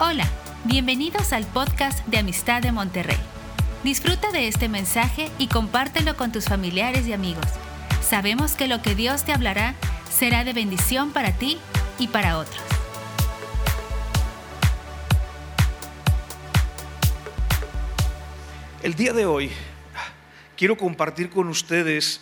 Hola, bienvenidos al podcast de Amistad de Monterrey. Disfruta de este mensaje y compártelo con tus familiares y amigos. Sabemos que lo que Dios te hablará será de bendición para ti y para otros. El día de hoy quiero compartir con ustedes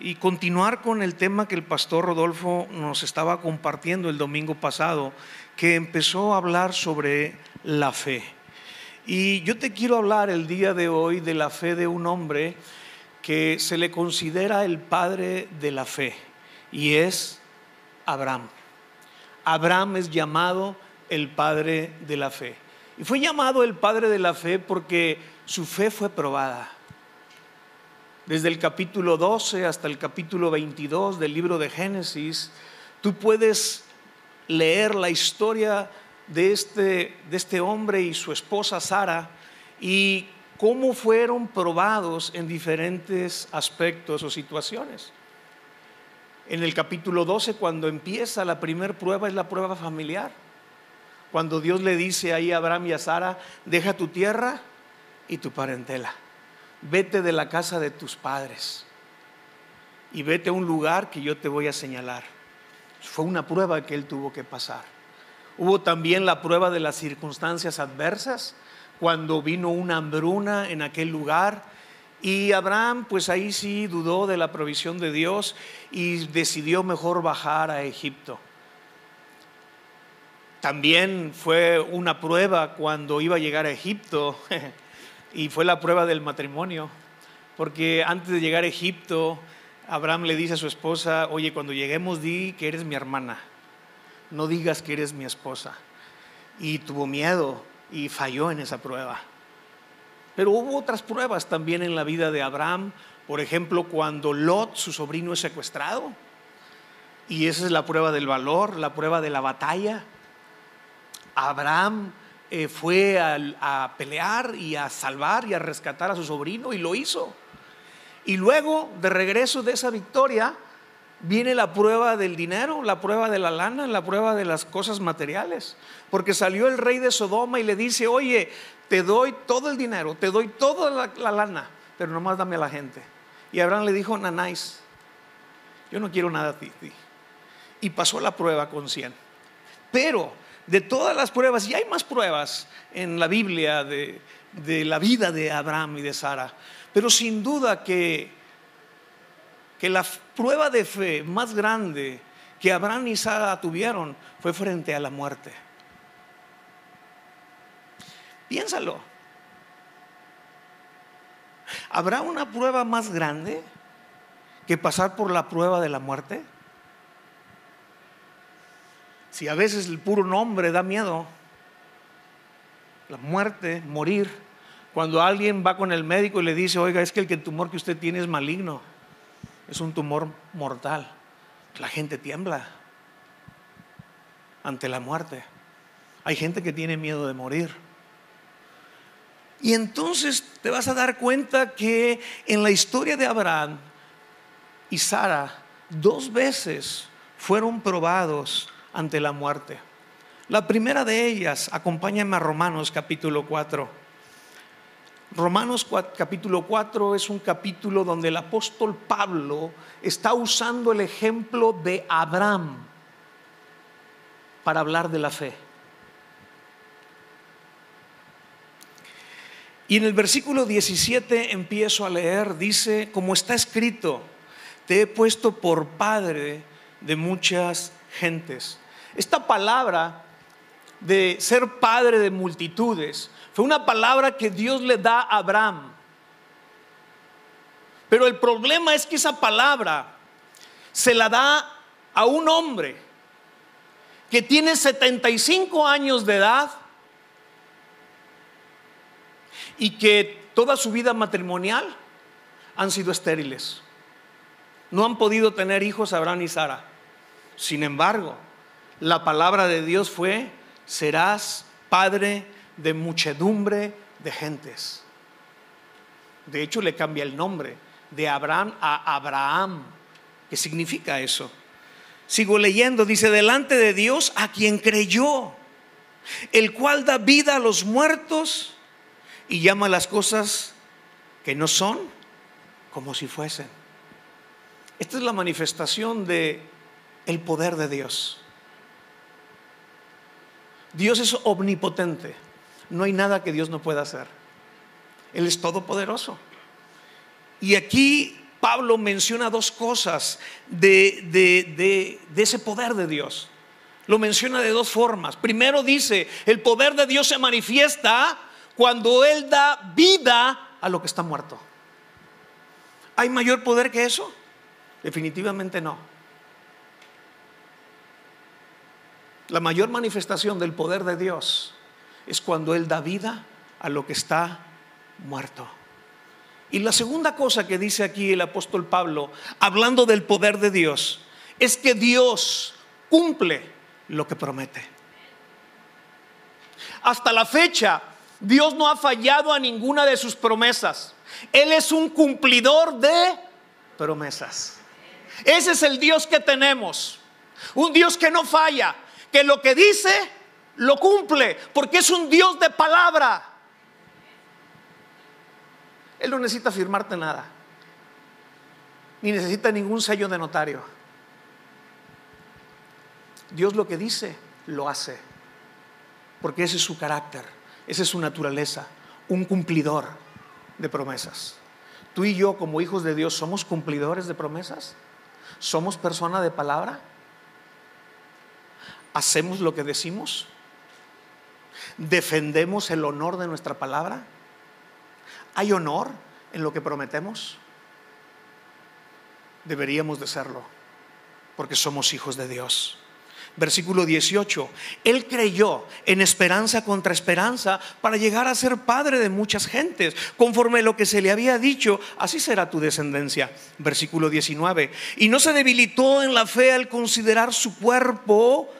y continuar con el tema que el pastor Rodolfo nos estaba compartiendo el domingo pasado, que empezó a hablar sobre la fe. Y yo te quiero hablar el día de hoy de la fe de un hombre que se le considera el padre de la fe, y es Abraham. Abraham es llamado el padre de la fe. Y fue llamado el padre de la fe porque su fe fue probada. Desde el capítulo 12 hasta el capítulo 22 del libro de Génesis, tú puedes leer la historia de este, de este hombre y su esposa Sara y cómo fueron probados en diferentes aspectos o situaciones. En el capítulo 12, cuando empieza la primera prueba, es la prueba familiar. Cuando Dios le dice ahí a Abraham y a Sara, deja tu tierra y tu parentela, vete de la casa de tus padres y vete a un lugar que yo te voy a señalar. Fue una prueba que él tuvo que pasar. Hubo también la prueba de las circunstancias adversas, cuando vino una hambruna en aquel lugar y Abraham, pues ahí sí dudó de la provisión de Dios y decidió mejor bajar a Egipto. También fue una prueba cuando iba a llegar a Egipto y fue la prueba del matrimonio, porque antes de llegar a Egipto, Abraham le dice a su esposa, oye, cuando lleguemos di que eres mi hermana, no digas que eres mi esposa. Y tuvo miedo y falló en esa prueba. Pero hubo otras pruebas también en la vida de Abraham. Por ejemplo, cuando Lot, su sobrino, es secuestrado. Y esa es la prueba del valor, la prueba de la batalla. Abraham eh, fue a pelear y a salvar y a rescatar a su sobrino y lo hizo. Y luego, de regreso de esa victoria, viene la prueba del dinero, la prueba de la lana, la prueba de las cosas materiales. Porque salió el rey de Sodoma y le dice, oye, te doy todo el dinero, te doy toda la, lana, pero nomás dame a la gente. Y Abraham le dijo, Nanáis, yo no quiero nada a ti. Y pasó la prueba con 100. Pero de todas las pruebas, y hay más pruebas en la Biblia de, de la vida de Abraham y de Sara, pero sin duda que que la prueba de fe más grande que Abraham y Sara tuvieron fue frente a la muerte. Piénsalo. ¿Habrá una prueba más grande que pasar por la prueba de la muerte? Si a veces el puro nombre da miedo, la muerte, morir, cuando alguien va con el médico y le dice, oiga, es que el tumor que usted tiene es maligno es un tumor mortal. La gente tiembla ante la muerte. Hay gente que tiene miedo de morir. Y entonces te vas a dar cuenta que en la historia de Abraham y Sara, dos veces fueron probados ante la muerte. La primera de ellas, acompáñame a Romanos capítulo 4. Romanos capítulo 4 es un capítulo donde el apóstol Pablo está usando el ejemplo de Abraham para hablar de la fe. Y en el versículo 17 empiezo a leer, dice, como está escrito, te he puesto por padre de muchas gentes. Esta palabra de ser padre de multitudes fue una palabra que Dios le da a Abraham. Pero el problema es que esa palabra se la da a un hombre que tiene 75 años de edad y que toda su vida matrimonial han sido estériles. No han podido tener hijos Abraham y Sara. Sin embargo, la palabra de Dios fue, serás padre de muchedumbre de gentes. De hecho, le cambia el nombre de Abraham a Abraham. ¿Qué significa eso? Sigo leyendo, dice, delante de Dios a quien creyó. el cual da vida a los muertos y llama las cosas que no son como si fuesen. Esta es la manifestación de el poder de Dios. Dios es omnipotente. No hay nada que Dios no pueda hacer. Él es todopoderoso. Y aquí Pablo menciona dos cosas de, de, ese poder de Dios. Lo menciona de dos formas. Primero dice, el poder de Dios se manifiesta cuando Él da vida a lo que está muerto. ¿Hay mayor poder que eso? Definitivamente no. La mayor manifestación del poder de Dios es cuando Él da vida a lo que está muerto. Y la segunda cosa que dice aquí el apóstol Pablo, hablando del poder de Dios, es que Dios cumple lo que promete. Hasta la fecha, Dios no ha fallado a ninguna de sus promesas. Él es un cumplidor de promesas. Ese es el Dios que tenemos. Un Dios que no falla, que lo que dice lo cumple, porque es un Dios de palabra. Él no necesita firmarte nada, ni necesita ningún sello de notario. Dios lo que dice, lo hace, porque ese es su carácter, esa es su naturaleza, un cumplidor de promesas. Tú y yo como hijos de Dios somos cumplidores de promesas, somos personas de palabra, hacemos lo que decimos, defendemos el honor de nuestra palabra. ¿Hay honor en lo que prometemos? Deberíamos de serlo, porque somos hijos de Dios. Versículo 18, Él creyó en esperanza contra esperanza para llegar a ser padre de muchas gentes, conforme a lo que se le había dicho, así será tu descendencia. Versículo 19, y no se debilitó en la fe al considerar su cuerpo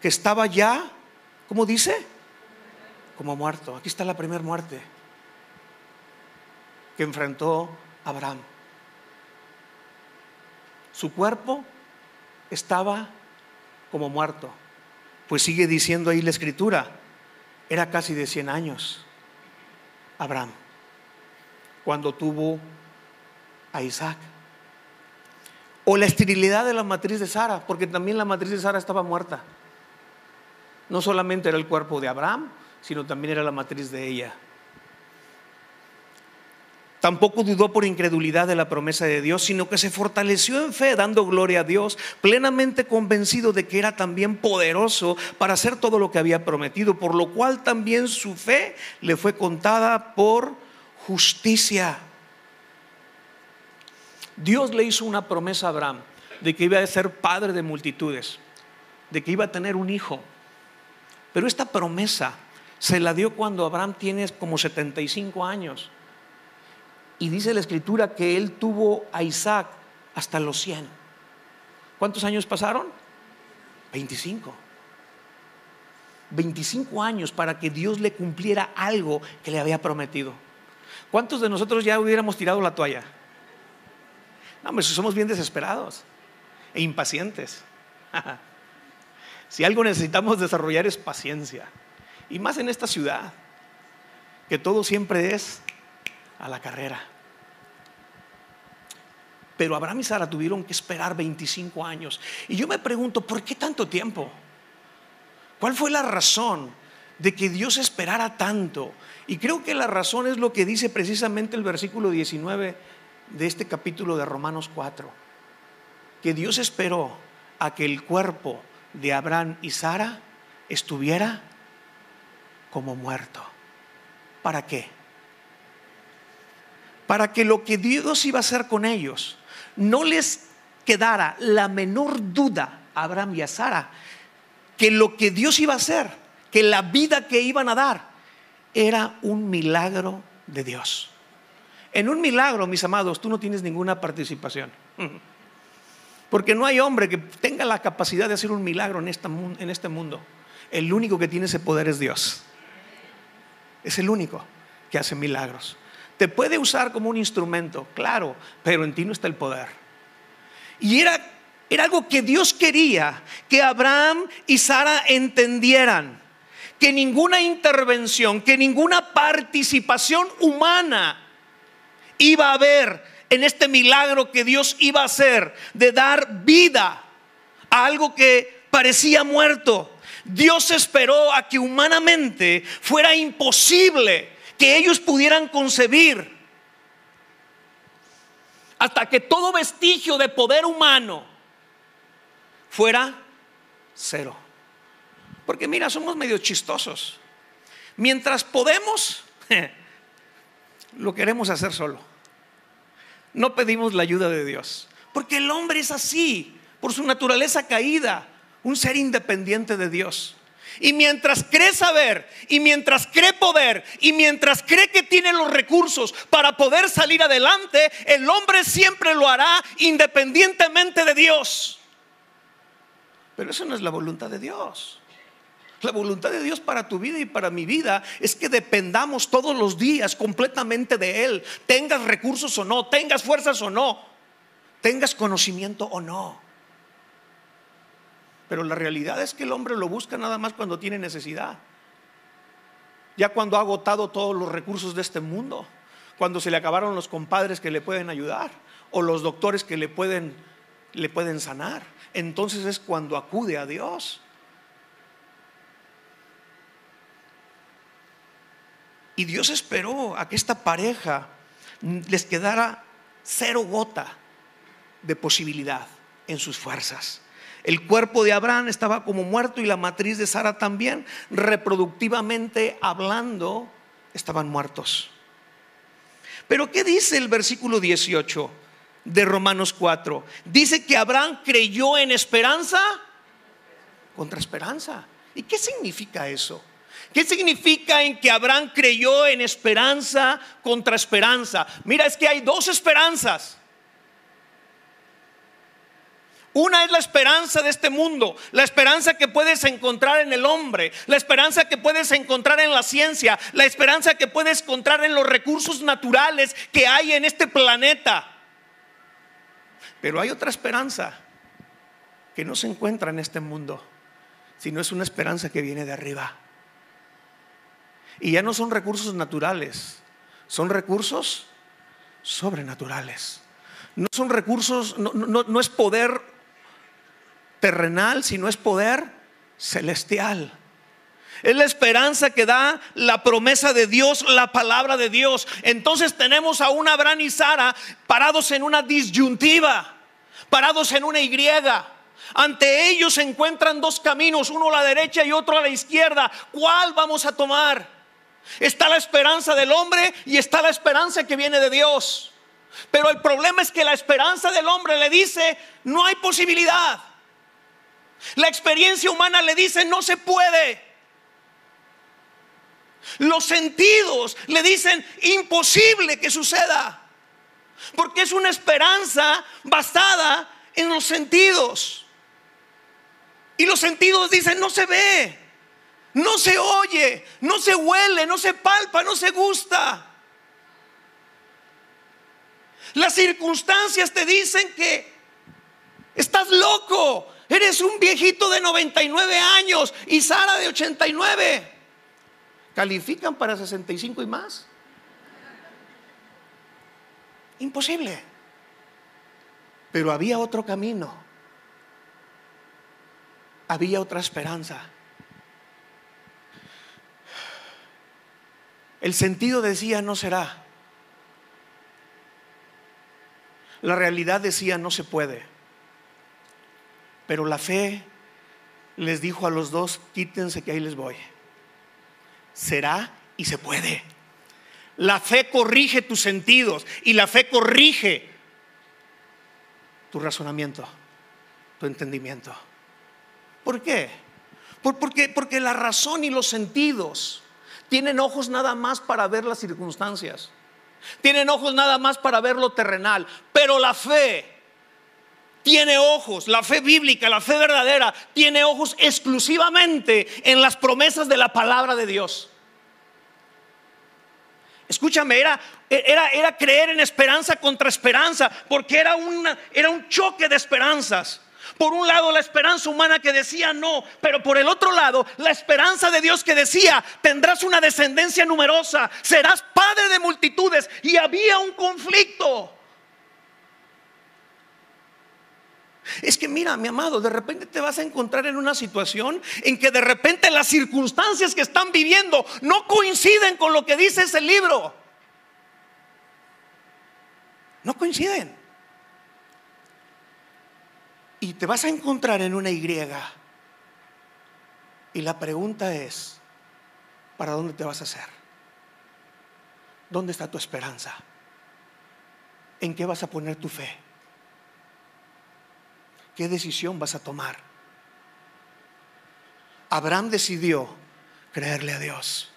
que estaba ya, ¿cómo dice? Como muerto. Aquí está la primera muerte que enfrentó Abraham. Su cuerpo estaba como muerto. Pues sigue diciendo ahí la escritura, era casi de 100 años Abraham, cuando tuvo a Isaac. O la esterilidad de la matriz de Sara, porque también la matriz de Sara estaba muerta. No solamente era el cuerpo de Abraham, sino también era la matriz de ella. Tampoco dudó por incredulidad de la promesa de Dios, sino que se fortaleció en fe, dando gloria a Dios, plenamente convencido de que era también poderoso para hacer todo lo que había prometido, por lo cual también su fe le fue contada por justicia. Dios le hizo una promesa a Abraham de que iba a ser padre de multitudes, de que iba a tener un hijo. Pero esta promesa se la dio cuando Abraham tiene como 75 años. Y dice la escritura que él tuvo a Isaac hasta los 100. ¿Cuántos años pasaron? 25. 25 años para que Dios le cumpliera algo que le había prometido. ¿Cuántos de nosotros ya hubiéramos tirado la toalla? No, hombre, somos bien desesperados e impacientes. si algo necesitamos desarrollar es paciencia. Y más en esta ciudad, que todo siempre es a la carrera. Pero Abraham y Sara tuvieron que esperar 25 años. Y yo me pregunto, ¿por qué tanto tiempo? ¿Cuál fue la razón de que Dios esperara tanto? Y creo que la razón es lo que dice precisamente el versículo 19 de este capítulo de Romanos 4. Que Dios esperó a que el cuerpo de Abraham y Sara estuviera como muerto. ¿Para qué? para que lo que Dios iba a hacer con ellos no les quedara la menor duda a Abraham y a Sara que lo que Dios iba a hacer, que la vida que iban a dar, era un milagro de Dios. En un milagro, mis amados, tú no tienes ninguna participación. Porque no hay hombre que tenga la capacidad de hacer un milagro en, este mundo. El único que tiene ese poder es Dios. Es el único que hace milagros. Te puede usar como un instrumento, claro, pero en ti no está el poder. Y era, era algo que Dios quería que Abraham y Sara entendieran, que ninguna intervención, que ninguna participación humana iba a haber en este milagro que Dios iba a hacer de dar vida a algo que parecía muerto. Dios esperó a que humanamente fuera imposible que ellos pudieran concebir hasta que todo vestigio de poder humano fuera cero. Porque mira, somos medio chistosos. Mientras podemos, lo queremos hacer solo. No pedimos la ayuda de Dios. Porque el hombre es así, por su naturaleza caída, un ser independiente de Dios. Y mientras cree saber, y mientras cree poder, y mientras cree que tiene los recursos para poder salir adelante, el hombre siempre lo hará independientemente de Dios. Pero eso no es la voluntad de Dios. La voluntad de Dios para tu vida y para mi vida es que dependamos todos los días completamente de Él. Tengas recursos o no, tengas fuerzas o no, tengas conocimiento o no. Pero la realidad es que el hombre lo busca nada más cuando tiene necesidad. Ya cuando ha agotado todos los recursos de este mundo, cuando se le acabaron los compadres que le pueden ayudar o los doctores que le pueden, le pueden sanar, entonces es cuando acude a Dios. Y Dios esperó a que esta pareja les quedara cero gota de posibilidad en sus fuerzas. El cuerpo de Abraham estaba como muerto y la matriz de Sara también, reproductivamente hablando, estaban muertos. Pero ¿qué dice el versículo 18 de Romanos 4? Dice que Abraham creyó en esperanza contra esperanza. ¿Y qué significa eso? ¿Qué significa en que Abraham creyó en esperanza contra esperanza? Mira, es que hay dos esperanzas. Una es la esperanza de este mundo, la esperanza que puedes encontrar en el hombre, la esperanza que puedes encontrar en la ciencia, la esperanza que puedes encontrar en los recursos naturales que hay en este planeta. Pero hay otra esperanza que no se encuentra en este mundo, sino es una esperanza que viene de arriba. Y ya no son recursos naturales, son recursos sobrenaturales. No son recursos, no, no, es poder terrenal, sino es poder celestial. Es la esperanza que da la promesa de Dios, la palabra de Dios. Entonces tenemos a un Abraham y Sara parados en una disyuntiva, parados en una Y. Ante ellos se encuentran dos caminos, uno a la derecha y otro a la izquierda. ¿Cuál vamos a tomar? Está la esperanza del hombre y está la esperanza que viene de Dios. Pero el problema es que la esperanza del hombre le dice, no hay posibilidad. La experiencia humana le dice, no se puede. Los sentidos le dicen, imposible que suceda. Porque es una esperanza basada en los sentidos. Y los sentidos dicen, no se ve no se oye, no se huele, no se palpa, no se gusta. Las circunstancias te dicen que estás loco, eres un viejito de 99 años y Sara de 89. ¿Califican para 65 y más? Imposible. Pero había otro camino. Había otra esperanza. El sentido decía no será. La realidad decía no se puede. Pero la fe les dijo a los dos, quítense que ahí les voy. Será y se puede. La fe corrige tus sentidos y la fe corrige tu razonamiento, tu entendimiento. ¿Por qué? Porque, porque la razón y los sentidos tienen ojos nada más para ver las circunstancias. Tienen ojos nada más para ver lo terrenal. Pero la fe tiene ojos, la fe bíblica, la fe verdadera, tiene ojos exclusivamente en las promesas de la palabra de Dios. Escúchame, era, era, era creer en esperanza contra esperanza, porque era, una, era un choque de esperanzas. Por un lado la esperanza humana que decía no, pero por el otro lado la esperanza de Dios que decía, tendrás una descendencia numerosa, serás padre de multitudes y había un conflicto. Es que mira, mi amado, de repente te vas a encontrar en una situación en que de repente las circunstancias que están viviendo no coinciden con lo que dice ese libro. No coinciden. Y te vas a encontrar en una Y. Y la pregunta es, ¿para dónde te vas a hacer? ¿Dónde está tu esperanza? ¿En qué vas a poner tu fe? ¿Qué decisión vas a tomar? Abraham decidió creerle a Dios.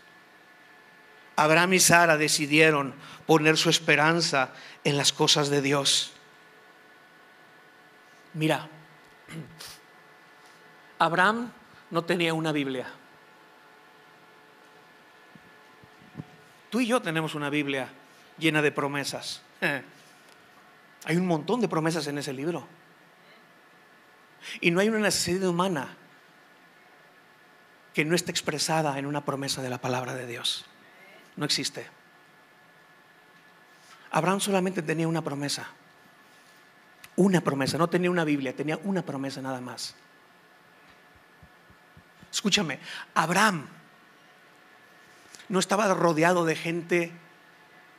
Abraham y Sara decidieron poner su esperanza en las cosas de Dios. Mira, Abraham no tenía una Biblia. Tú y yo tenemos una Biblia llena de promesas. Hay un montón de promesas en ese libro. Y no hay una necesidad humana que no esté expresada en una promesa de la palabra de Dios. No existe. Abraham solamente tenía una promesa. Una promesa, no tenía una Biblia, tenía una promesa nada más. Escúchame, Abraham no estaba rodeado de gente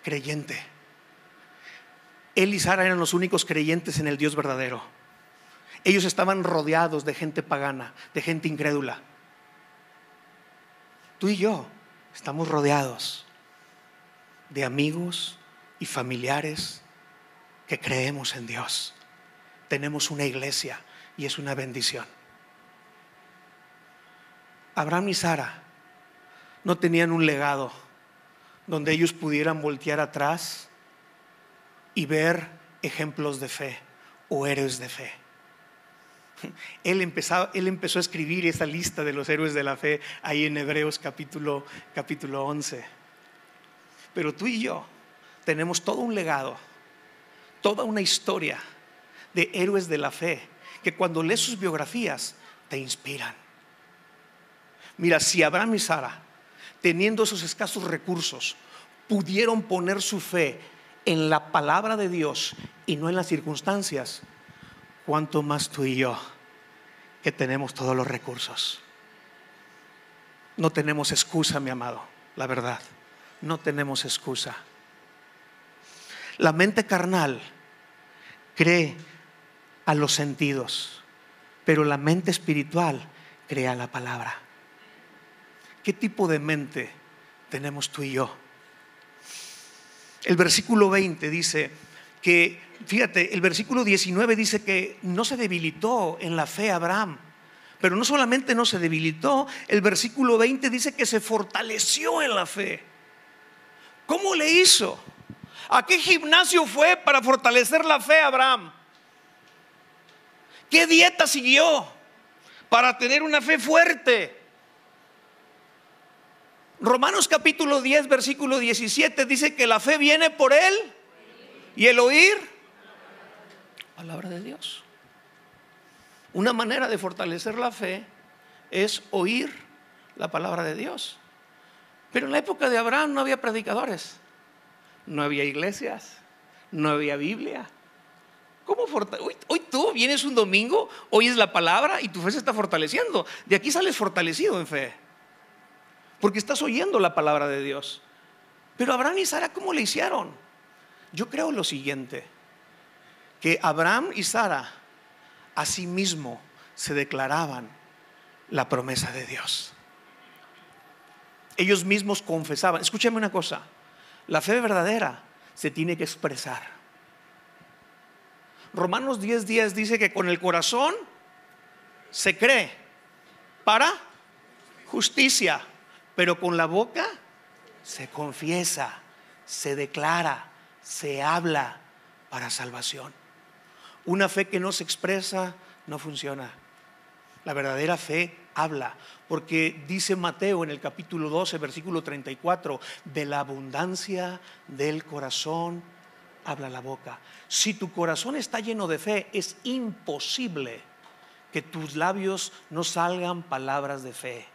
creyente. Él y Sara eran los únicos creyentes en el Dios verdadero. Ellos estaban rodeados de gente pagana, de gente incrédula. Tú y yo estamos rodeados de amigos y familiares que creemos en Dios. Tenemos una iglesia y es una bendición. Abraham y Sara no tenían un legado donde ellos pudieran voltear atrás y ver ejemplos de fe o héroes de fe. Él, él empezó a escribir esa lista de los héroes de la fe ahí en Hebreos capítulo, capítulo 11. Pero tú y yo tenemos todo un legado, toda una historia de héroes de la fe que cuando lees sus biografías te inspiran. Mira, si Abraham y Sara, teniendo esos escasos recursos, pudieron poner su fe en la palabra de Dios y no en las circunstancias, cuánto más tú y yo que tenemos todos los recursos. No tenemos excusa, mi amado, la verdad. No tenemos excusa. La mente carnal cree a los sentidos, pero la mente espiritual cree a la palabra. ¿Qué tipo de mente tenemos tú y yo? El versículo 20 dice que fíjate, el versículo 19 dice que no se debilitó en la fe Abraham. Pero no solamente no se debilitó, el versículo 20 dice que se fortaleció en la fe. ¿Cómo le hizo? ¿A qué gimnasio fue para fortalecer la fe Abraham? ¿Qué dieta siguió para tener una fe fuerte? Romanos capítulo 10, versículo 17 dice que la fe viene por él y el oír palabra de Dios. Una manera de fortalecer la fe es oír la palabra de Dios. Pero en la época de Abraham no había predicadores, no había iglesias, no había Biblia. ¿Cómo hoy, hoy, tú vienes un domingo, oyes la palabra y tu fe se está fortaleciendo. De aquí sales fortalecido en fe. Porque estás oyendo la palabra de Dios. Pero Abraham y Sara, ¿cómo le hicieron? Yo creo lo siguiente que Abraham y Sara a sí mismo se declaraban la promesa de Dios. Ellos mismos confesaban, escúchame una cosa, la fe verdadera se tiene que expresar. Romanos 10 días dice que con el corazón se cree para justicia, pero con la boca se confiesa, se declara, se habla para salvación. Una fe que no se expresa no funciona. La verdadera fe habla, porque dice Mateo en el capítulo 12, versículo 34, de la abundancia del corazón habla la boca. Si tu corazón está lleno de fe, es imposible que tus labios no salgan palabras de fe.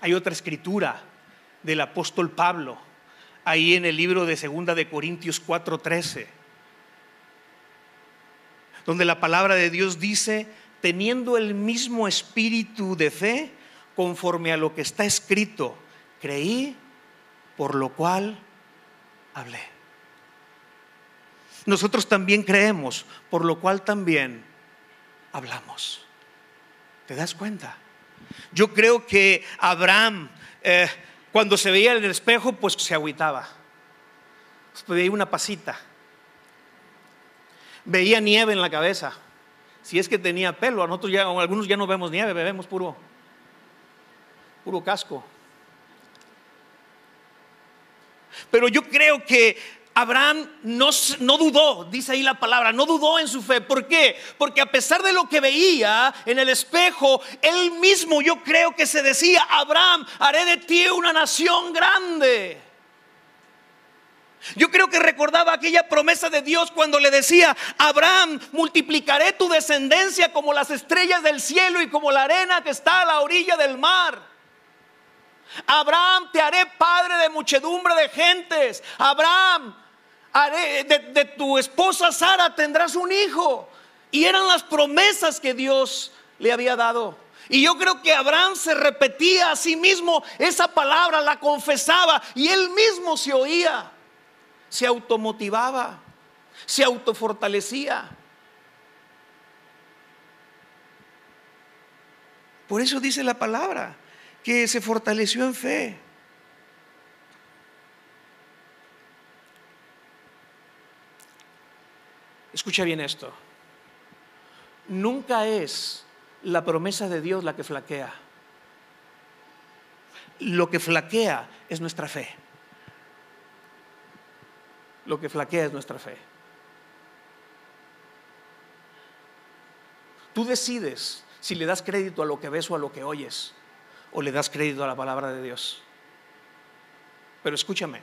Hay otra escritura del apóstol Pablo, ahí en el libro de Segunda de Corintios 4:13, donde la palabra de Dios dice, teniendo el mismo espíritu de fe, conforme a lo que está escrito, creí, por lo cual hablé. Nosotros también creemos, por lo cual también hablamos. ¿Te das cuenta? Yo creo que Abraham, eh, cuando se veía en el espejo, pues se agüitaba. Pues veía una pasita. Veía nieve en la cabeza. Si es que tenía pelo, a nosotros ya, algunos ya no vemos nieve, vemos puro, puro casco. Pero yo creo que Abraham no, dudó, dice ahí la palabra, no dudó en su fe. ¿Por qué? Porque a pesar de lo que veía en el espejo, él mismo yo creo que se decía, Abraham, haré de ti una nación grande. Yo creo que recordaba aquella promesa de Dios cuando le decía, Abraham, multiplicaré tu descendencia como las estrellas del cielo y como la arena que está a la orilla del mar. Abraham, te haré padre de muchedumbre de gentes. Abraham, de, tu esposa Sara tendrás un hijo. Y eran las promesas que Dios le había dado. Y yo creo que Abraham se repetía a sí mismo esa palabra, la confesaba y él mismo se oía, se automotivaba, se autofortalecía. Por eso dice la palabra que se fortaleció en fe. Escucha bien esto. Nunca es la promesa de Dios la que flaquea. Lo que flaquea es nuestra fe. Lo que flaquea es nuestra fe. Tú decides si le das crédito a lo que ves o a lo que oyes, o le das crédito a la palabra de Dios. Pero escúchame,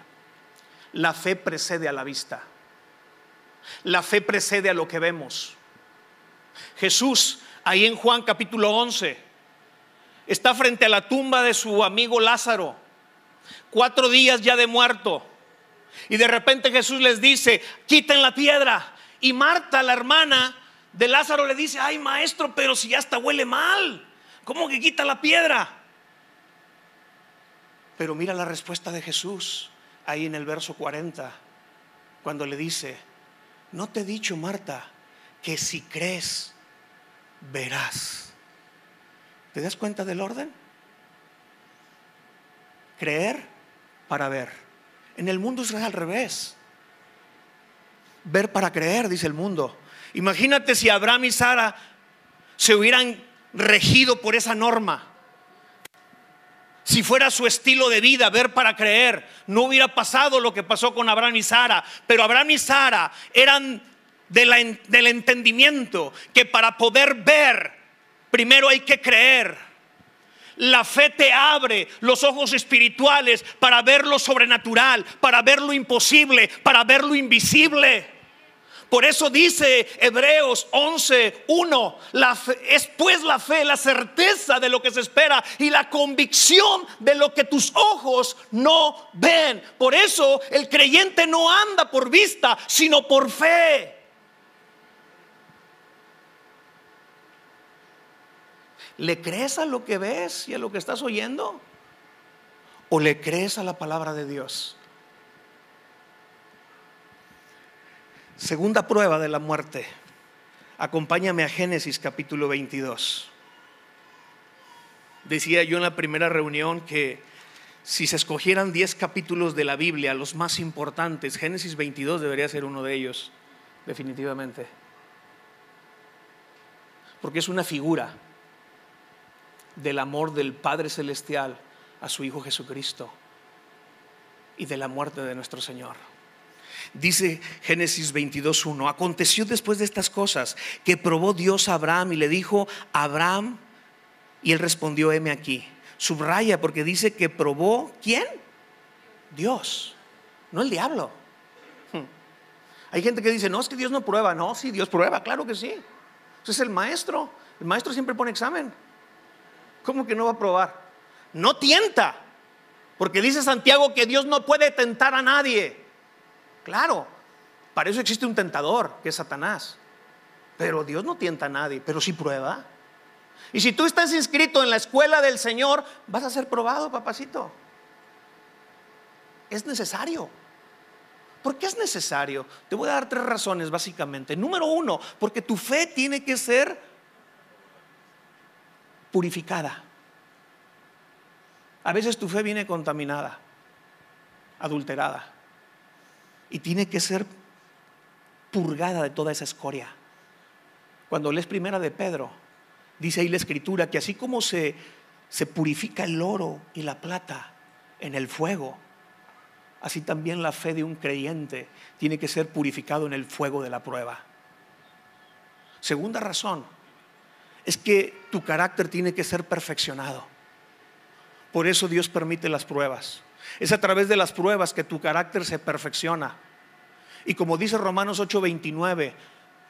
la fe precede a la vista. La fe precede a lo que vemos. Jesús, ahí en Juan capítulo 11, está frente a la tumba de su amigo Lázaro, cuatro días ya de muerto. Y de repente Jesús les dice, quiten la piedra. Y Marta, la hermana de Lázaro, le dice, ay maestro, pero si ya hasta huele mal, ¿cómo que quita la piedra? Pero mira la respuesta de Jesús ahí en el verso 40, cuando le dice, no te he dicho, Marta, que si crees, verás. ¿Te das cuenta del orden? Creer para ver. En el mundo es al revés. Ver para creer, dice el mundo. Imagínate si Abraham y Sara se hubieran regido por esa norma. Si fuera su estilo de vida, ver para creer, no hubiera pasado lo que pasó con Abraham y Sara. Pero Abraham y Sara eran del entendimiento que para poder ver, primero hay que creer. La fe te abre los ojos espirituales para ver lo sobrenatural, para ver lo imposible, para ver lo invisible. Por eso dice Hebreos 11:1, es pues la fe, la certeza de lo que se espera y la convicción de lo que tus ojos no ven. Por eso el creyente no anda por vista, sino por fe. ¿Le crees a lo que ves y a lo que estás oyendo? ¿O le crees a la palabra de Dios? Segunda prueba de la muerte. Acompáñame a Génesis capítulo 22. Decía yo en la primera reunión que si se escogieran 10 capítulos de la Biblia, los más importantes, Génesis 22 debería ser uno de ellos, definitivamente. Porque es una figura del amor del Padre Celestial a su Hijo Jesucristo y de la muerte de nuestro Señor. Dice Génesis 22.1, aconteció después de estas cosas que probó Dios a Abraham y le dijo, Abraham, y él respondió, heme aquí. Subraya porque dice que probó, ¿quién? Dios, no el diablo. Hmm. Hay gente que dice, no, es que Dios no prueba. No, sí, Dios prueba, claro que sí. Es el maestro. El maestro siempre pone examen. ¿Cómo que no va a probar? No tienta. Porque dice Santiago que Dios no puede tentar a nadie. Claro, para eso existe un tentador, que es Satanás. Pero Dios no tienta a nadie, pero sí prueba. Y si tú estás inscrito en la escuela del Señor, vas a ser probado, papacito. Es necesario. ¿Por qué es necesario? Te voy a dar tres razones básicamente. Número uno, porque tu fe tiene que ser purificada. A veces tu fe viene contaminada, adulterada, y tiene que ser purgada de toda esa escoria. Cuando lees primera de Pedro, dice ahí la escritura que así como se, se purifica el oro y la plata en el fuego, así también la fe de un creyente tiene que ser purificado en el fuego de la prueba. Segunda razón es que tu carácter tiene que ser perfeccionado. Por eso Dios permite las pruebas. Es a través de las pruebas que tu carácter se perfecciona. Y como dice Romanos 8:29,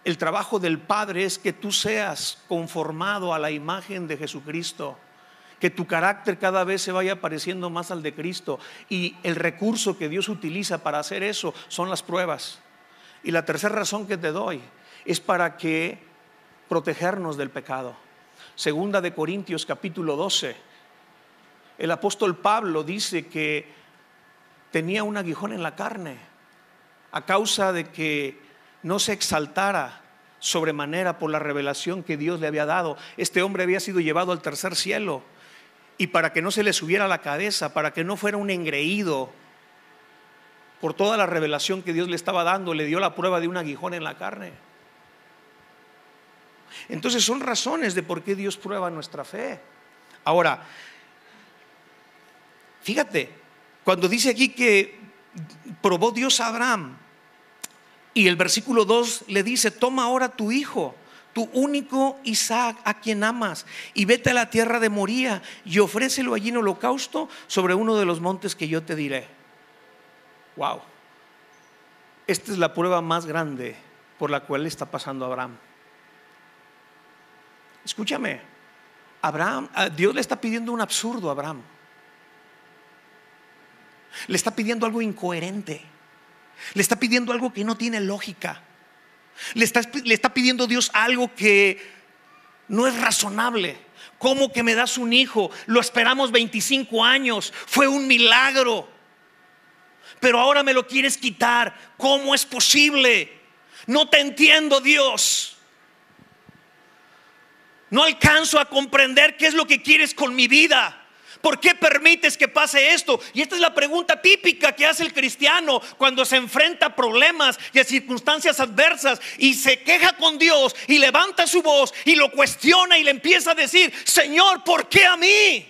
el trabajo del Padre es que tú seas conformado a la imagen de Jesucristo, que tu carácter cada vez se vaya pareciendo más al de Cristo. Y el recurso que Dios utiliza para hacer eso son las pruebas. Y la tercera razón que te doy es para que protegernos del pecado. Segunda de Corintios capítulo 12. El apóstol Pablo dice que tenía un aguijón en la carne a causa de que no se exaltara sobremanera por la revelación que Dios le había dado. Este hombre había sido llevado al tercer cielo y para que no se le subiera la cabeza, para que no fuera un engreído por toda la revelación que Dios le estaba dando, le dio la prueba de un aguijón en la carne. Entonces son razones de por qué Dios prueba nuestra fe. Ahora, fíjate, cuando dice aquí que probó Dios a Abraham, y el versículo 2 le dice, toma ahora tu hijo, tu único Isaac, a quien amas, y vete a la tierra de Moría y ofrécelo allí en holocausto sobre uno de los montes que yo te diré. Wow. Esta es la prueba más grande por la cual está pasando Abraham. Escúchame, Abraham, Dios le está pidiendo un absurdo a Abraham. Le está pidiendo algo incoherente. Le está pidiendo algo que no tiene lógica. Le está, le está pidiendo Dios algo que no es razonable. ¿Cómo que me das un hijo? Lo esperamos 25 años. Fue un milagro. Pero ahora me lo quieres quitar. ¿Cómo es posible? No te entiendo, Dios. No alcanzo a comprender qué es lo que quieres con mi vida. ¿Por qué permites que pase esto? Y esta es la pregunta típica que hace el cristiano cuando se enfrenta a problemas y a circunstancias adversas y se queja con Dios y levanta su voz y lo cuestiona y le empieza a decir, Señor, ¿por qué a mí?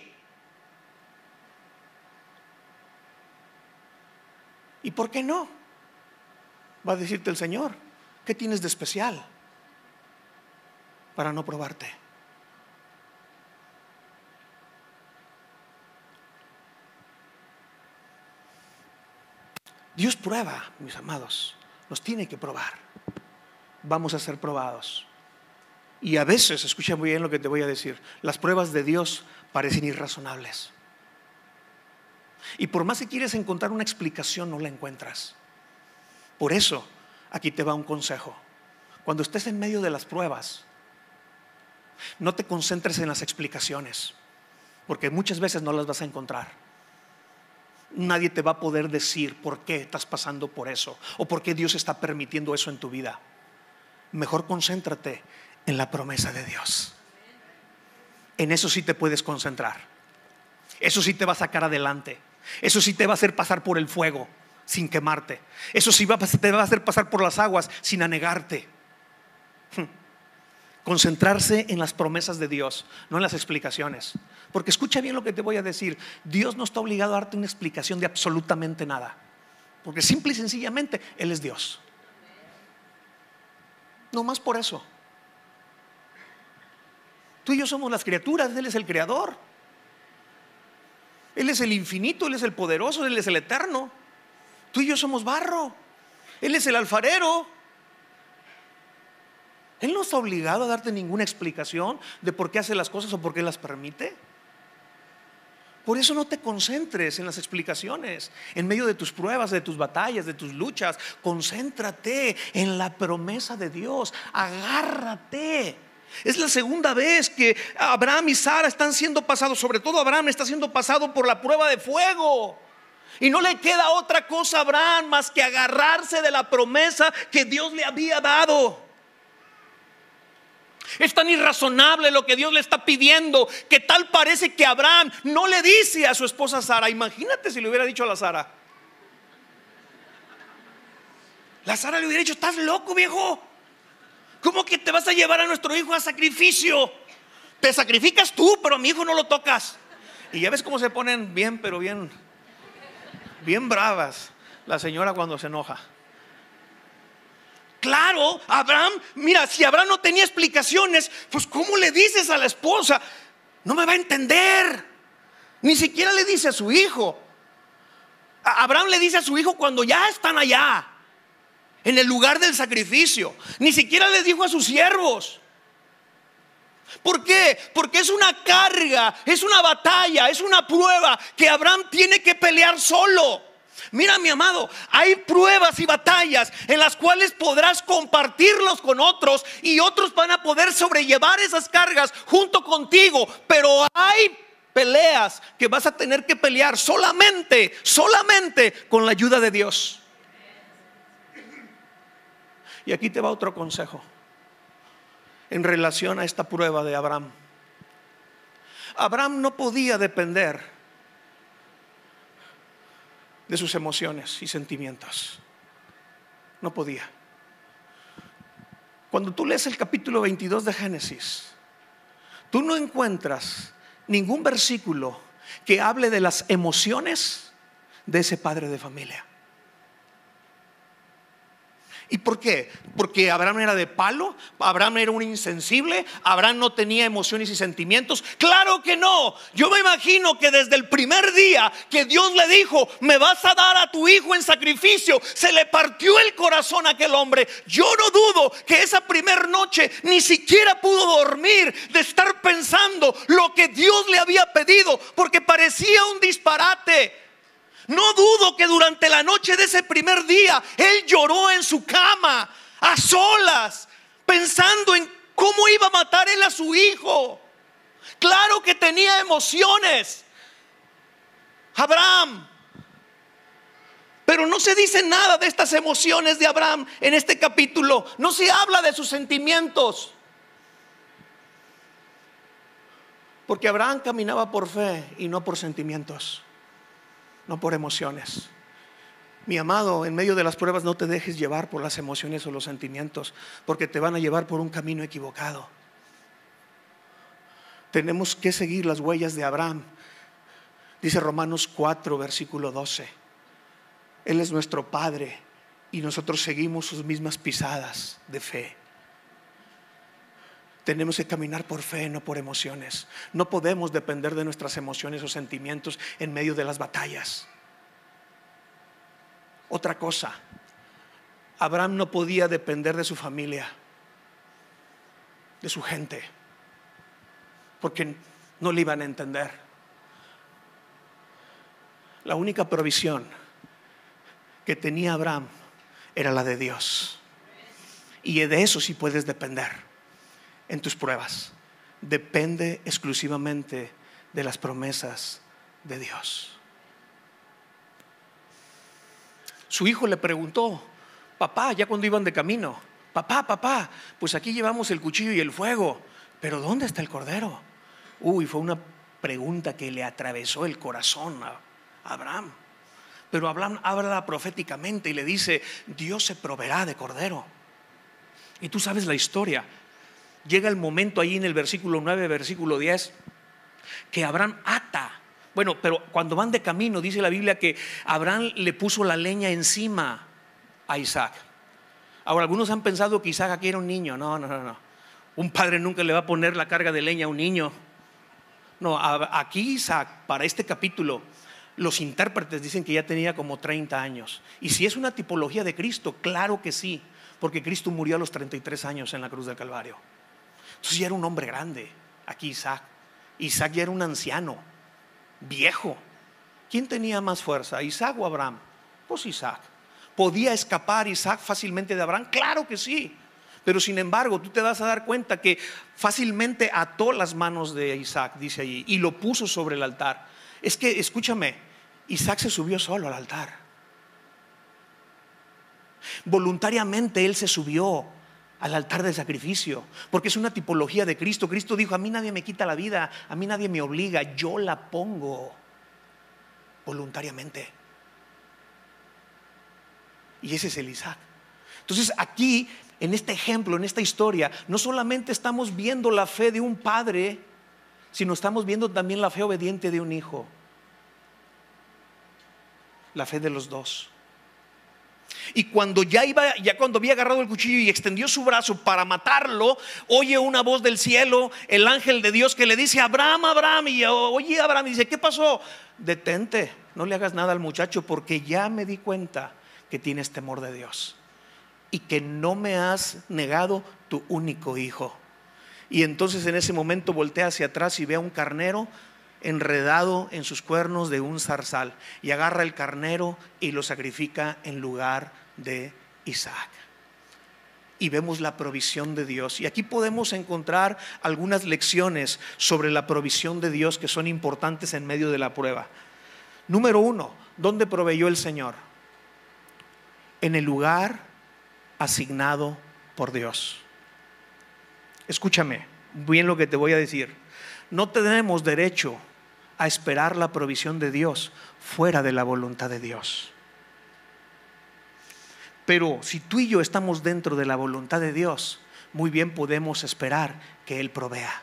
¿Y por qué no? Va a decirte el Señor, ¿qué tienes de especial para no probarte? Dios prueba, mis amados, nos tiene que probar. Vamos a ser probados. Y a veces, escucha muy bien lo que te voy a decir, las pruebas de Dios parecen irrazonables. Y por más que quieres encontrar una explicación, no la encuentras. Por eso, aquí te va un consejo. Cuando estés en medio de las pruebas, no te concentres en las explicaciones, porque muchas veces no las vas a encontrar nadie te va a poder decir por qué estás pasando por eso o por qué Dios está permitiendo eso en tu vida. Mejor concéntrate en la promesa de Dios. En eso sí te puedes concentrar. Eso sí te va a sacar adelante. Eso sí te va a hacer pasar por el fuego sin quemarte. Eso sí te va a hacer pasar por las aguas sin anegarte. Concentrarse en las promesas de Dios, no en las explicaciones. Porque escucha bien lo que te voy a decir. Dios no está obligado a darte una explicación de absolutamente nada. Porque simple y sencillamente Él es Dios. No más por eso. Tú y yo somos las criaturas, Él es el creador. Él es el infinito, Él es el poderoso, Él es el eterno. Tú y yo somos barro. Él es el alfarero. Él no está obligado a darte ninguna explicación de por qué hace las cosas o por qué las permite. Por eso no te concentres en las explicaciones, en medio de tus pruebas, de tus batallas, de tus luchas. Concéntrate en la promesa de Dios. Agárrate. Es la segunda vez que Abraham y Sara están siendo pasados, sobre todo Abraham está siendo pasado por la prueba de fuego. Y no le queda otra cosa a Abraham más que agarrarse de la promesa que Dios le había dado. Es tan irrazonable lo que Dios le está pidiendo que tal parece que Abraham no le dice a su esposa Sara. Imagínate si le hubiera dicho a la Sara. La Sara le hubiera dicho, estás loco viejo. ¿Cómo que te vas a llevar a nuestro hijo a sacrificio? Te sacrificas tú, pero a mi hijo no lo tocas. Y ya ves cómo se ponen bien, pero bien, bien bravas la señora cuando se enoja. Claro, Abraham, mira, si Abraham no tenía explicaciones, pues ¿cómo le dices a la esposa? No me va a entender. Ni siquiera le dice a su hijo. Abraham le dice a su hijo cuando ya están allá, en el lugar del sacrificio. Ni siquiera le dijo a sus siervos. ¿Por qué? Porque es una carga, es una batalla, es una prueba que Abraham tiene que pelear solo. Mira, mi amado, hay pruebas y batallas en las cuales podrás compartirlos con otros y otros van a poder sobrellevar esas cargas junto contigo, pero hay peleas que vas a tener que pelear solamente, solamente con la ayuda de Dios. Y aquí te va otro consejo en relación a esta prueba de Abraham. Abraham no podía depender de sus emociones y sentimientos. No podía. Cuando tú lees el capítulo 22 de Génesis, tú no encuentras ningún versículo que hable de las emociones de ese padre de familia. ¿Y por qué? Porque Abraham era de palo, Abraham era un insensible, Abraham no tenía emociones y sentimientos. Claro que no. Yo me imagino que desde el primer día que Dios le dijo, me vas a dar a tu hijo en sacrificio, se le partió el corazón a aquel hombre. Yo no dudo que esa primer noche ni siquiera pudo dormir de estar pensando lo que Dios le había pedido, porque parecía un disparate. No dudo que durante la noche de ese primer día él lloró en su cama, a solas, pensando en cómo iba a matar él a su hijo. Claro que tenía emociones. Abraham. Pero no se dice nada de estas emociones de Abraham en este capítulo. No se habla de sus sentimientos. Porque Abraham caminaba por fe y no por sentimientos no por emociones. Mi amado, en medio de las pruebas no te dejes llevar por las emociones o los sentimientos, porque te van a llevar por un camino equivocado. Tenemos que seguir las huellas de Abraham. Dice Romanos 4, versículo 12. Él es nuestro Padre y nosotros seguimos sus mismas pisadas de fe. Tenemos que caminar por fe, no por emociones. No podemos depender de nuestras emociones o sentimientos en medio de las batallas. Otra cosa, Abraham no podía depender de su familia, de su gente, porque no le iban a entender. La única provisión que tenía Abraham era la de Dios. Y de eso sí puedes depender en tus pruebas. Depende exclusivamente de las promesas de Dios. Su hijo le preguntó, papá, ya cuando iban de camino, papá, papá, pues aquí llevamos el cuchillo y el fuego, pero ¿dónde está el cordero? Uy, fue una pregunta que le atravesó el corazón a Abraham. Pero Abraham habla proféticamente y le dice, Dios se proveerá de cordero. Y tú sabes la historia llega el momento ahí en el versículo 9, versículo 10, que Abraham ata. Bueno, pero cuando van de camino, dice la Biblia que Abraham le puso la leña encima a Isaac. Ahora, algunos han pensado que Isaac aquí era un niño. No, no, no, no. Un padre nunca le va a poner la carga de leña a un niño. No, aquí Isaac, para este capítulo, Los intérpretes dicen que ya tenía como 30 años. Y si es una tipología de Cristo, claro que sí, porque Cristo murió a los 33 años en la cruz del Calvario. Entonces ya era un hombre grande, aquí Isaac. Isaac ya era un anciano, viejo. ¿Quién tenía más fuerza, Isaac o Abraham? Pues Isaac. ¿Podía escapar Isaac fácilmente de Abraham? Claro que sí. Pero sin embargo, tú te vas a dar cuenta que fácilmente ató las manos de Isaac, dice allí, y lo puso sobre el altar. Es que, escúchame, Isaac se subió solo al altar. Voluntariamente él se subió al altar de sacrificio, porque es una tipología de Cristo. Cristo dijo, a mí nadie me quita la vida, a mí nadie me obliga, yo la pongo voluntariamente. Y ese es el Isaac. Entonces aquí, en este ejemplo, en esta historia, no solamente estamos viendo la fe de un padre, sino estamos viendo también la fe obediente de un hijo. La fe de los dos. Y cuando ya iba, ya cuando había agarrado el cuchillo y extendió su brazo para matarlo, oye una voz del cielo, el ángel de Dios que le dice, Abraham, Abraham, y oye Abraham, y dice, ¿qué pasó? Detente, no le hagas nada al muchacho porque ya me di cuenta que tienes temor de Dios y que no me has negado tu único hijo. Y entonces en ese momento voltea hacia atrás y ve a un carnero enredado en sus cuernos de un zarzal y agarra el carnero y lo sacrifica en lugar de Isaac. Y vemos la provisión de Dios. Y aquí podemos encontrar algunas lecciones sobre la provisión de Dios que son importantes en medio de la prueba. Número uno, ¿dónde proveyó el Señor? En el lugar asignado por Dios. Escúchame bien lo que te voy a decir. No tenemos derecho a esperar la provisión de Dios fuera de la voluntad de Dios. Pero si tú y yo estamos dentro de la voluntad de Dios, muy bien podemos esperar que Él provea.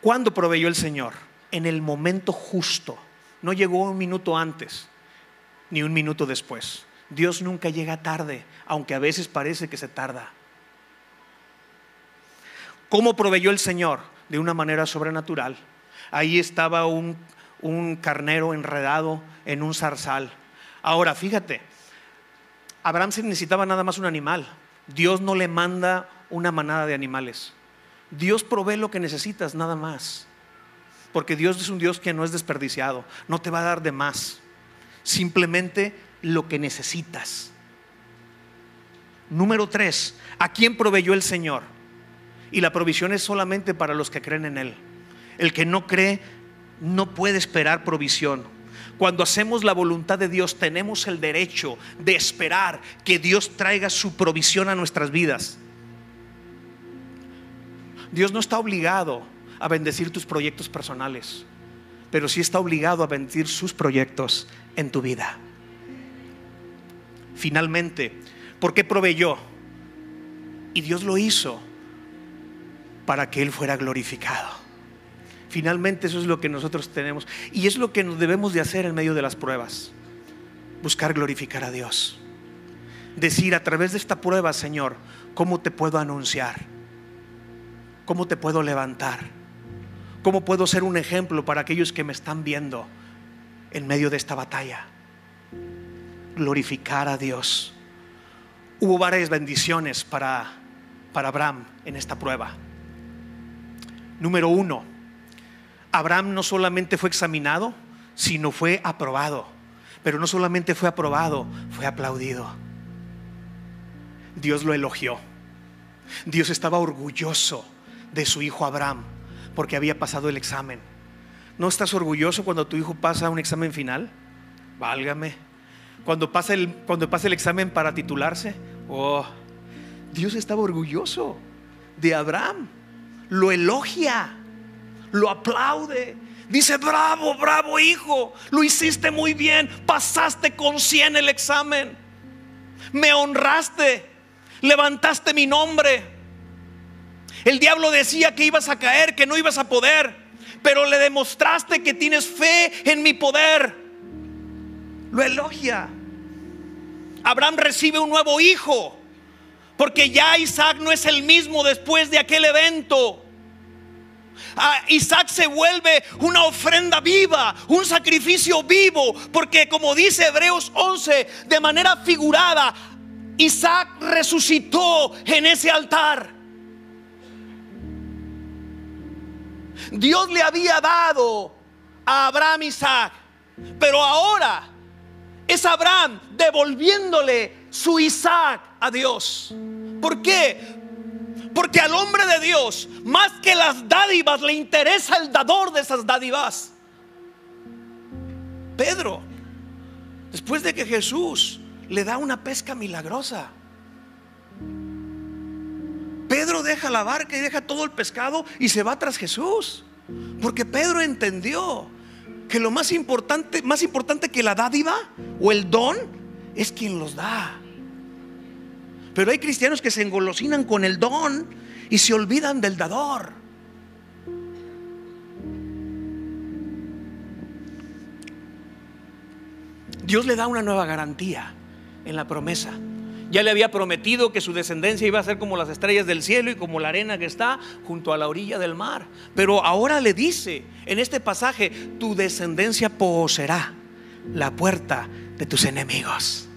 ¿Cuándo proveyó el Señor? En el momento justo. No llegó un minuto antes, ni un minuto después. Dios nunca llega tarde, aunque a veces parece que se tarda. ¿Cómo proveyó el Señor? De una manera sobrenatural. Ahí estaba un, carnero enredado en un zarzal. Ahora, fíjate, Abraham se necesitaba nada más un animal. Dios no le manda una manada de animales. Dios provee lo que necesitas, nada más. Porque Dios es un Dios que no es desperdiciado, no te va a dar de más. Simplemente lo que necesitas. Número tres, ¿a quién proveyó el Señor? Y la provisión es solamente para los que creen en Él. El que no cree no puede esperar provisión. Cuando hacemos la voluntad de Dios tenemos el derecho de esperar que Dios traiga su provisión a nuestras vidas. Dios no está obligado a bendecir tus proyectos personales, pero sí está obligado a bendecir sus proyectos en tu vida. Finalmente, ¿por qué proveyó? Y Dios lo hizo para que Él fuera glorificado. Finalmente eso es lo que nosotros tenemos y es lo que nos debemos de hacer en medio de las pruebas. Buscar glorificar a Dios. Decir a través de esta prueba, Señor, ¿cómo te puedo anunciar? ¿Cómo te puedo levantar? ¿Cómo puedo ser un ejemplo para aquellos que me están viendo en medio de esta batalla? Glorificar a Dios. Hubo varias bendiciones para, para Abraham en esta prueba. Número uno, Abraham no solamente fue examinado, sino fue aprobado. Pero no solamente fue aprobado, fue aplaudido. Dios lo elogió. Dios estaba orgulloso de su hijo Abraham porque había pasado el examen. ¿No estás orgulloso cuando tu hijo pasa un examen final? Válgame. Cuando pasa el, cuando pasa el examen para titularse, oh, Dios estaba orgulloso de Abraham lo elogia, lo aplaude. Dice, bravo, bravo hijo, lo hiciste muy bien, pasaste con 100 el examen, me honraste, levantaste mi nombre. El diablo decía que ibas a caer, que no ibas a poder, pero le demostraste que tienes fe en mi poder. Lo elogia. Abraham recibe un nuevo hijo, porque ya Isaac no es el mismo después de aquel evento. Ah, Isaac se vuelve una ofrenda viva, un sacrificio vivo, porque como dice Hebreos 11, de manera figurada, Isaac resucitó en ese altar. Dios le había dado a Abraham Isaac, pero ahora es Abraham devolviéndole su Isaac a Dios. ¿Por qué? Porque al hombre de Dios, más que las dádivas, le interesa el dador de esas dádivas. Pedro, después de que Jesús le da una pesca milagrosa, Pedro deja la barca y deja todo el pescado y se va tras Jesús. Porque Pedro entendió que lo más importante, más importante que la dádiva o el don, es quien los da. Pero hay cristianos que se engolosinan con el don y se olvidan del dador. Dios le da una nueva garantía en la promesa. Ya le había prometido que su descendencia iba a ser como las estrellas del cielo y como la arena que está junto a la orilla del mar. Pero ahora le dice en este pasaje, tu descendencia poseerá la puerta de tus enemigos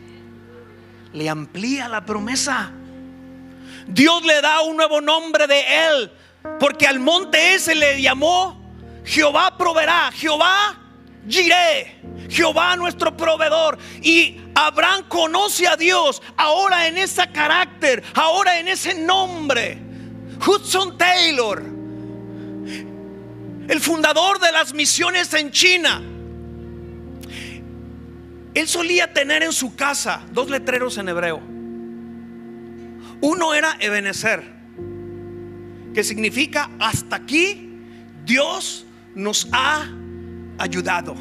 le amplía la promesa. Dios le da un nuevo nombre de él, porque al monte ese le llamó Jehová proveerá, Jehová giré, Jehová nuestro proveedor. Y Abraham conoce a Dios ahora en ese carácter, ahora en ese nombre. Hudson Taylor, el fundador de las misiones en China, él solía tener en su casa dos letreros en hebreo. Uno era Ebenezer, que significa hasta aquí Dios nos ha ayudado.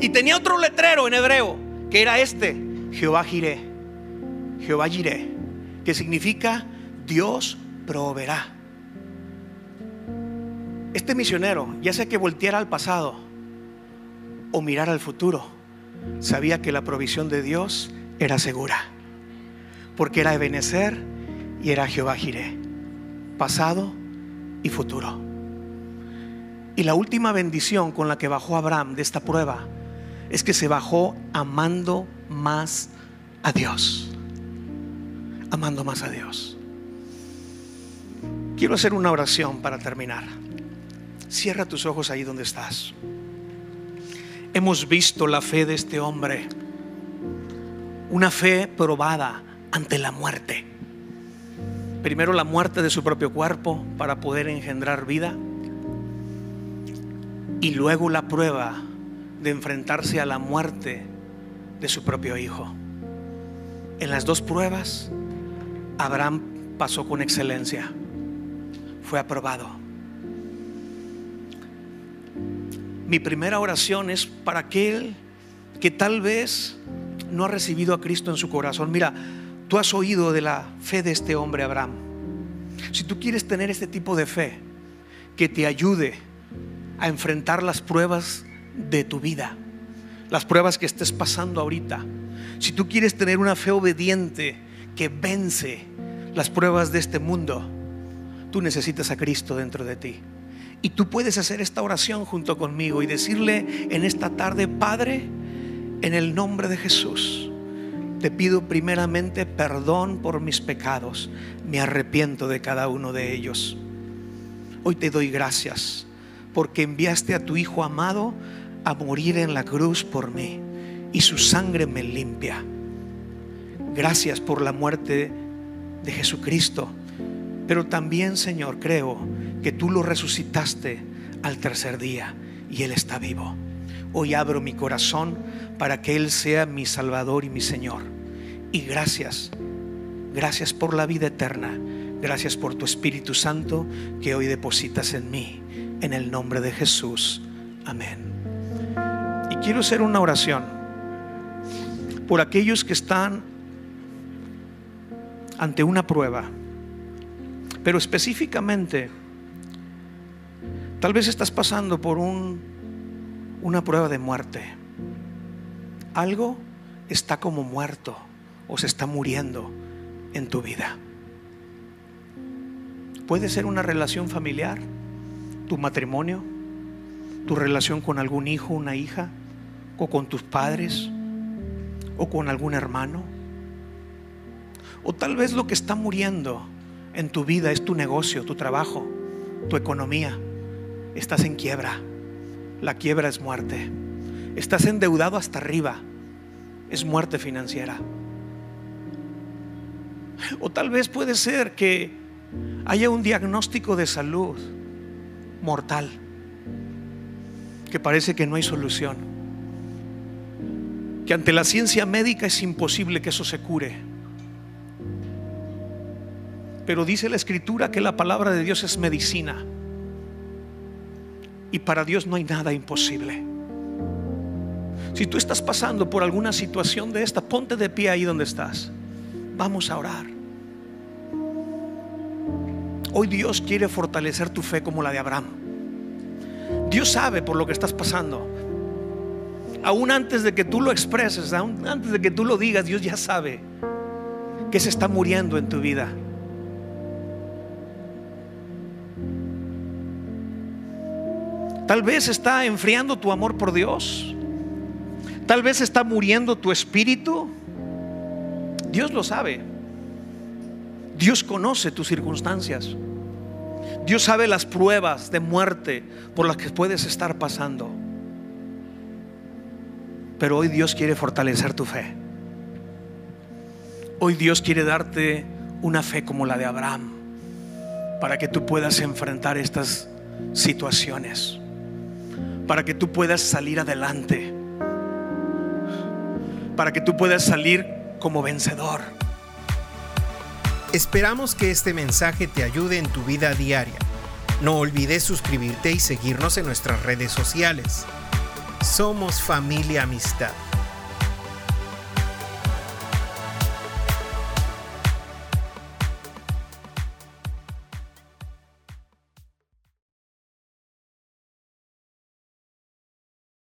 Y tenía otro letrero en hebreo, que era este, Jehová Jiré, Jehová Jiré, que significa Dios proveerá. Este misionero, ya sea que volteara al pasado o mirar al futuro, sabía que la provisión de Dios era segura, porque era Ebenezer y era Jehová Jireh, pasado y futuro. Y la última bendición con la que bajó Abraham de esta prueba es que se bajó amando más a Dios. Amando más a Dios. Quiero hacer una oración para terminar. Cierra tus ojos ahí donde estás hemos visto la fe de este hombre, una fe probada ante la muerte. Primero la muerte de su propio cuerpo para poder engendrar vida y luego la prueba de enfrentarse a la muerte de su propio hijo. En las dos pruebas, Abraham pasó con excelencia, fue aprobado. Mi primera oración es para aquel que tal vez no ha recibido a Cristo en su corazón. Mira, tú has oído de la fe de este hombre Abraham. Si tú quieres tener este tipo de fe que te ayude a enfrentar las pruebas de tu vida, las pruebas que estés pasando ahorita, si tú quieres tener una fe obediente que vence las pruebas de este mundo, tú necesitas a Cristo dentro de ti. Y tú puedes hacer esta oración junto conmigo y decirle en esta tarde, Padre, en el nombre de Jesús, te pido primeramente perdón por mis pecados. Me arrepiento de cada uno de ellos. Hoy te doy gracias porque enviaste a tu Hijo amado a morir en la cruz por mí y su sangre me limpia. Gracias por la muerte de Jesucristo. Pero también, Señor, creo que tú lo resucitaste al tercer día y Él está vivo. Hoy abro mi corazón para que Él sea mi Salvador y mi Señor. Y gracias, gracias por la vida eterna. Gracias por tu Espíritu Santo que hoy depositas en mí. En el nombre de Jesús. Amén. Y quiero hacer una oración por aquellos que están ante una prueba. Pero específicamente Tal vez estás pasando por un, una prueba de muerte. Algo está como muerto o se está muriendo en tu vida. Puede ser una relación familiar, tu matrimonio, tu relación con algún hijo, una hija, o con tus padres, o con algún hermano. O tal vez lo que está muriendo en tu vida es tu negocio, tu trabajo, tu economía. Estás en quiebra. La quiebra es muerte. Estás endeudado hasta arriba. Es muerte financiera. O tal vez puede ser que haya un diagnóstico de salud mortal, que parece que no hay solución, que ante la ciencia médica es imposible que eso se cure. Pero dice la escritura que la palabra de Dios es medicina. Y para Dios no hay nada imposible. Si tú estás pasando por alguna situación de esta, ponte de pie ahí donde estás. Vamos a orar. Hoy Dios quiere fortalecer tu fe como la de Abraham. Dios sabe por lo que estás pasando. Aún antes de que tú lo expreses, aún antes de que tú lo digas, Dios ya sabe que se está muriendo en tu vida. Tal vez está enfriando tu amor por Dios. Tal vez está muriendo tu espíritu. Dios lo sabe. Dios conoce tus circunstancias. Dios sabe las pruebas de muerte por las que puedes estar pasando. Pero hoy Dios quiere fortalecer tu fe. Hoy Dios quiere darte una fe como la de Abraham para que tú puedas enfrentar estas situaciones para que tú puedas salir adelante, para que tú puedas salir como vencedor. Esperamos que este mensaje te ayude en tu vida diaria. No olvides suscribirte y seguirnos en nuestras redes sociales. Somos familia amistad.